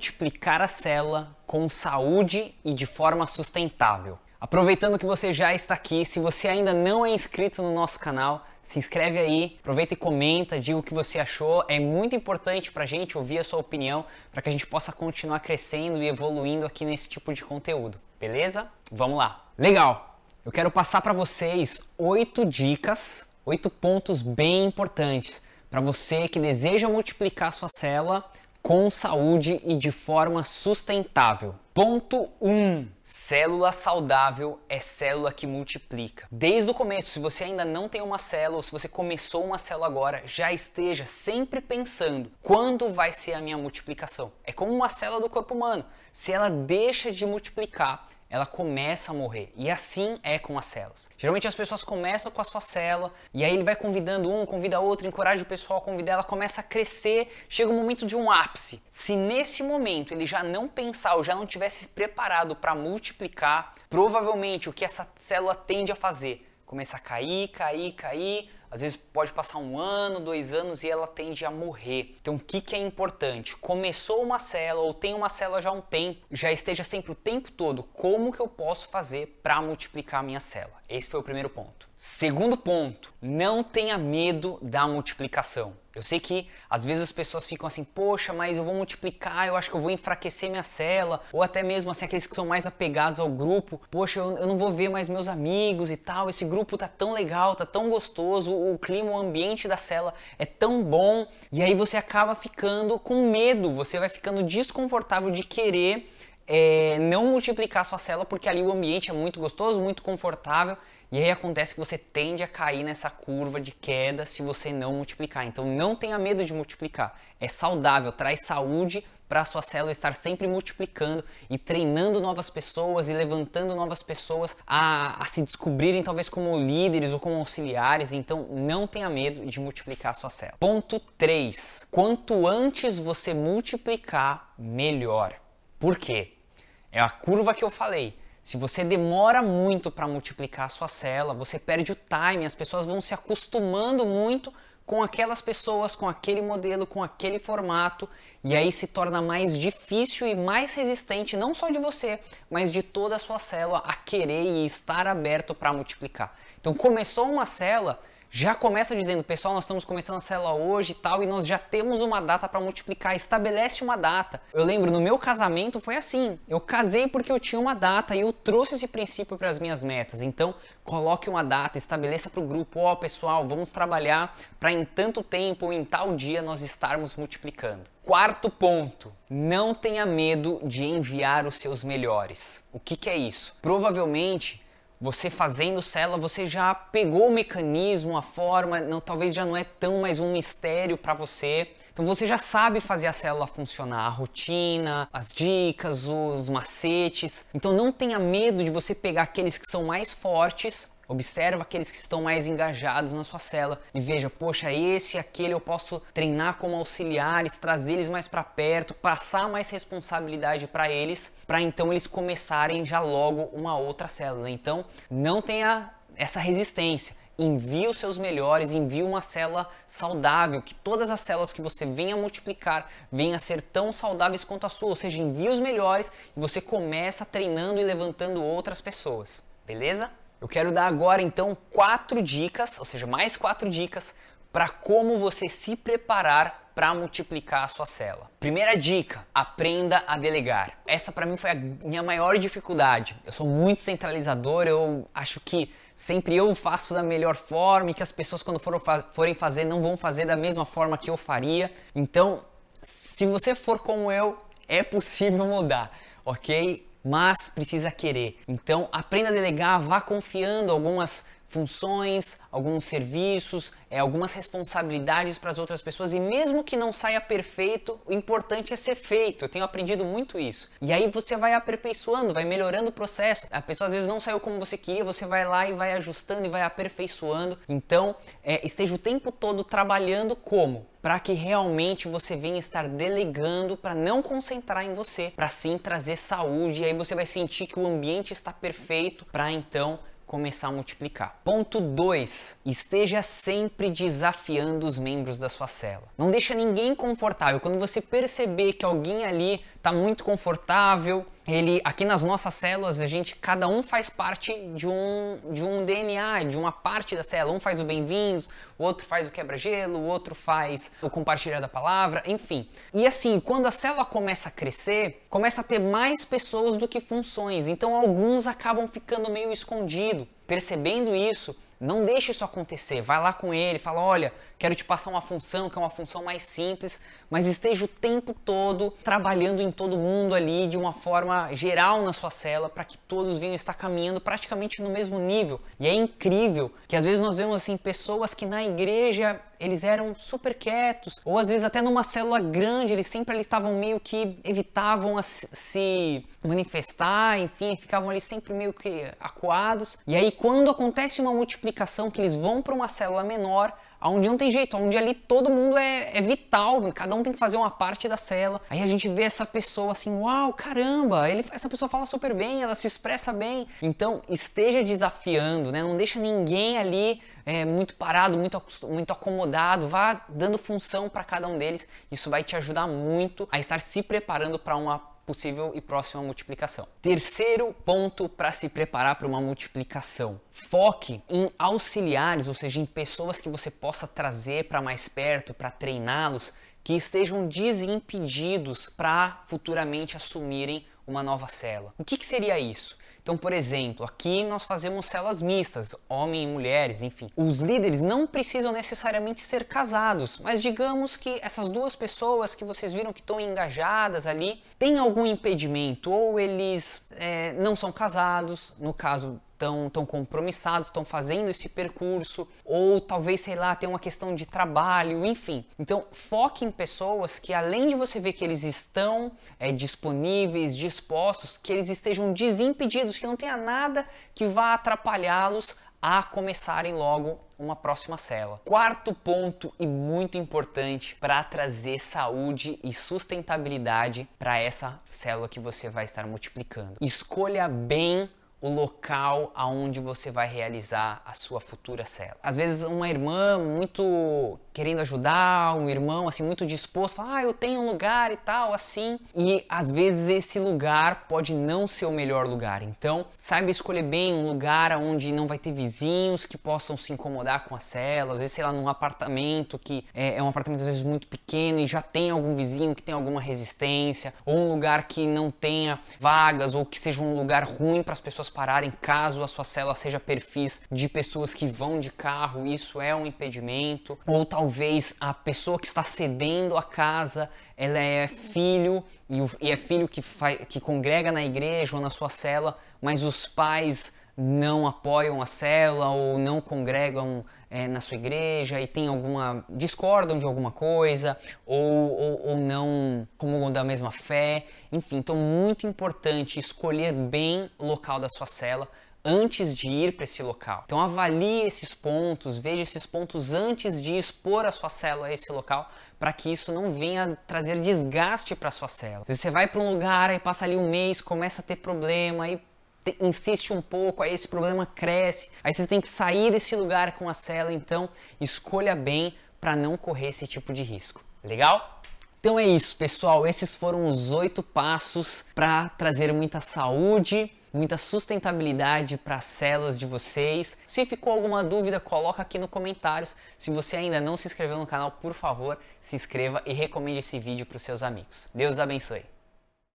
multiplicar a célula com saúde e de forma sustentável. Aproveitando que você já está aqui, se você ainda não é inscrito no nosso canal, se inscreve aí, aproveita e comenta, diga o que você achou. É muito importante para a gente ouvir a sua opinião, para que a gente possa continuar crescendo e evoluindo aqui nesse tipo de conteúdo. Beleza? Vamos lá. Legal! Eu quero passar para vocês oito dicas, oito pontos bem importantes para você que deseja multiplicar sua célula com saúde e de forma sustentável. Ponto 1. Um, célula saudável é célula que multiplica. Desde o começo, se você ainda não tem uma célula, ou se você começou uma célula agora, já esteja sempre pensando quando vai ser a minha multiplicação. É como uma célula do corpo humano. Se ela deixa de multiplicar, ela começa a morrer. E assim é com as células. Geralmente as pessoas começam com a sua célula e aí ele vai convidando um, convida outro, encoraja o pessoal a convidar, ela começa a crescer, chega o um momento de um ápice. Se nesse momento ele já não pensar ou já não tivesse preparado para multiplicar, provavelmente o que essa célula tende a fazer? Começa a cair, cair, cair, às vezes pode passar um ano, dois anos e ela tende a morrer. Então o que, que é importante? Começou uma célula ou tem uma célula já há um tempo, já esteja sempre o tempo todo, como que eu posso fazer para multiplicar a minha célula? Esse foi o primeiro ponto. Segundo ponto, não tenha medo da multiplicação. Eu sei que às vezes as pessoas ficam assim, poxa, mas eu vou multiplicar, eu acho que eu vou enfraquecer minha célula, ou até mesmo assim, aqueles que são mais apegados ao grupo, poxa, eu, eu não vou ver mais meus amigos e tal, esse grupo tá tão legal, tá tão gostoso, o, o clima, o ambiente da célula é tão bom, e aí você acaba ficando com medo, você vai ficando desconfortável de querer é, não multiplicar sua célula porque ali o ambiente é muito gostoso, muito confortável e aí acontece que você tende a cair nessa curva de queda se você não multiplicar. Então não tenha medo de multiplicar. É saudável, traz saúde para a sua célula estar sempre multiplicando e treinando novas pessoas e levantando novas pessoas a, a, se descobrirem talvez como líderes ou como auxiliares. Então não tenha medo de multiplicar a sua célula. Ponto 3. Quanto antes você multiplicar, melhor. Por quê? É a curva que eu falei. Se você demora muito para multiplicar a sua célula, você perde o time, as pessoas vão se acostumando muito com aquelas pessoas, com aquele modelo, com aquele formato, e aí se torna mais difícil e mais resistente, não só de você, mas de toda a sua célula a querer e estar aberto para multiplicar. Então começou uma célula, já começa dizendo, pessoal, nós estamos começando a célula hoje e tal, e nós já temos uma data para multiplicar, estabelece uma data. Eu lembro, no meu casamento foi assim, eu casei porque eu tinha uma data e eu trouxe esse princípio para as minhas metas. Então, coloque uma data, estabeleça para o grupo, ó oh, pessoal, vamos trabalhar para em tanto tempo ou em tal dia nós estarmos multiplicando. Quarto ponto, não tenha medo de enviar os seus melhores. O que, que é isso? Provavelmente você fazendo célula, você já pegou o mecanismo, a forma, não, talvez já não é tão mais um mistério para você. Então você já sabe fazer a célula funcionar, a rotina, as dicas, os macetes. Então não tenha medo de você pegar aqueles que são mais fortes Observa aqueles que estão mais engajados na sua célula e veja, poxa, esse e aquele eu posso treinar como auxiliares, trazer eles mais para perto, passar mais responsabilidade para eles, para então eles começarem já logo uma outra célula. Então, não tenha essa resistência envie os seus melhores, envie uma célula saudável, que todas as células que você venha multiplicar venham a ser tão saudáveis quanto a sua, ou seja, envie os melhores e você começa treinando e levantando outras pessoas, beleza? Eu quero dar agora então quatro dicas, ou seja, mais quatro dicas para como você se preparar para multiplicar a sua célula. Primeira dica: aprenda a delegar. Essa para mim foi a minha maior dificuldade. Eu sou muito centralizador, eu acho que sempre eu faço da melhor forma e que as pessoas quando forem fazer não vão fazer da mesma forma que eu faria. Então, se você for como eu, é possível mudar, ok? Mas precisa querer. Então, aprenda a delegar, vá confiando algumas funções, alguns serviços, é, algumas responsabilidades para as outras pessoas e mesmo que não saia perfeito, o importante é ser feito. Eu tenho aprendido muito isso. E aí você vai aperfeiçoando, vai melhorando o processo. A pessoa às vezes não saiu como você queria, você vai lá e vai ajustando e vai aperfeiçoando. Então, é, esteja o tempo todo trabalhando como? para que realmente você venha estar delegando para não concentrar em você, para sim trazer saúde e aí você vai sentir que o ambiente está perfeito para então começar a multiplicar. Ponto 2. Esteja sempre desafiando os membros da sua célula. Não deixa ninguém confortável. Quando você perceber que alguém ali está muito confortável, ele aqui nas nossas células a gente cada um faz parte de um de um DNA de uma parte da célula. Um faz o bem-vindos o outro faz o quebra-gelo o outro faz o compartilhar da palavra enfim. E assim quando a célula começa a crescer começa a ter mais pessoas do que funções. Então alguns acabam ficando meio escondido. Percebendo isso não deixe isso acontecer. Vai lá com ele, fala: olha, quero te passar uma função que é uma função mais simples, mas esteja o tempo todo trabalhando em todo mundo ali de uma forma geral na sua cela para que todos venham estar caminhando praticamente no mesmo nível. E é incrível que às vezes nós vemos assim pessoas que na igreja eles eram super quietos, ou às vezes até numa célula grande, eles sempre ali estavam meio que evitavam se manifestar, enfim, ficavam ali sempre meio que acuados. E aí quando acontece uma multiplicação que eles vão para uma célula menor, onde não tem jeito, onde ali todo mundo é, é, vital, cada um tem que fazer uma parte da cela. Aí a gente vê essa pessoa assim, uau, caramba, ele, essa pessoa fala super bem, ela se expressa bem. Então esteja desafiando, né? Não deixa ninguém ali é, muito parado, muito, muito acomodado, vá dando função para cada um deles. Isso vai te ajudar muito a estar se preparando para uma possível e próxima multiplicação. Terceiro ponto para se preparar para uma multiplicação: foque em auxiliares, ou seja, em pessoas que você possa trazer para mais perto, para treiná-los, que estejam desimpedidos para futuramente assumirem uma nova cela. O que, que seria isso? Então, por exemplo, aqui nós fazemos celas mistas, homem e mulheres, enfim. Os líderes não precisam necessariamente ser casados, mas digamos que essas duas pessoas que vocês viram que estão engajadas ali têm algum impedimento, ou eles é, não são casados, no caso estão tão compromissados, estão fazendo esse percurso, ou talvez, sei lá, tem uma questão de trabalho, enfim. Então, foque em pessoas que, além de você ver que eles estão é, disponíveis, dispostos, que eles estejam desimpedidos, que não tenha nada que vá atrapalhá-los a começarem logo uma próxima célula. Quarto ponto e muito importante para trazer saúde e sustentabilidade para essa célula que você vai estar multiplicando. Escolha bem o local aonde você vai realizar a sua futura célula. Às vezes uma irmã muito querendo ajudar, um irmão assim muito disposto, fala, ah, eu tenho um lugar e tal, assim. E às vezes esse lugar pode não ser o melhor lugar. Então, saiba escolher bem um lugar onde não vai ter vizinhos que possam se incomodar com a célula. Às vezes, sei lá, num apartamento que é, é um apartamento às vezes muito pequeno e já tem algum vizinho que tem alguma resistência, ou um lugar que não tenha vagas ou que seja um lugar ruim para as pessoas pararem caso a sua célula seja perfis de pessoas que vão de carro, isso é um impedimento. Ou talvez a pessoa que está cedendo a casa, ela é filho e, é filho que, faz, que congrega na igreja ou na sua célula, mas os pais não apoiam a célula ou não congregam é, na sua igreja e tem alguma discordam de alguma coisa ou, ou, ou não comungam da mesma fé, enfim, então muito importante escolher bem o local da sua célula antes de ir para esse local. Então avalie esses pontos, veja esses pontos antes de expor a sua célula a esse local, para que isso não venha trazer desgaste para sua célula. Se você vai para um lugar e passa ali um mês, começa a ter problema e insiste um pouco, aí esse problema cresce, aí você tem que sair desse lugar com a célula, então escolha bem para não correr esse tipo de risco. Legal? Então é isso, pessoal. Esses foram os oito passos para trazer muita saúde muita sustentabilidade para as células de vocês. Se ficou alguma dúvida, coloca aqui nos comentários. Se você ainda não se inscreveu no canal, por favor, se inscreva e recomende esse vídeo para os seus amigos. Deus abençoe.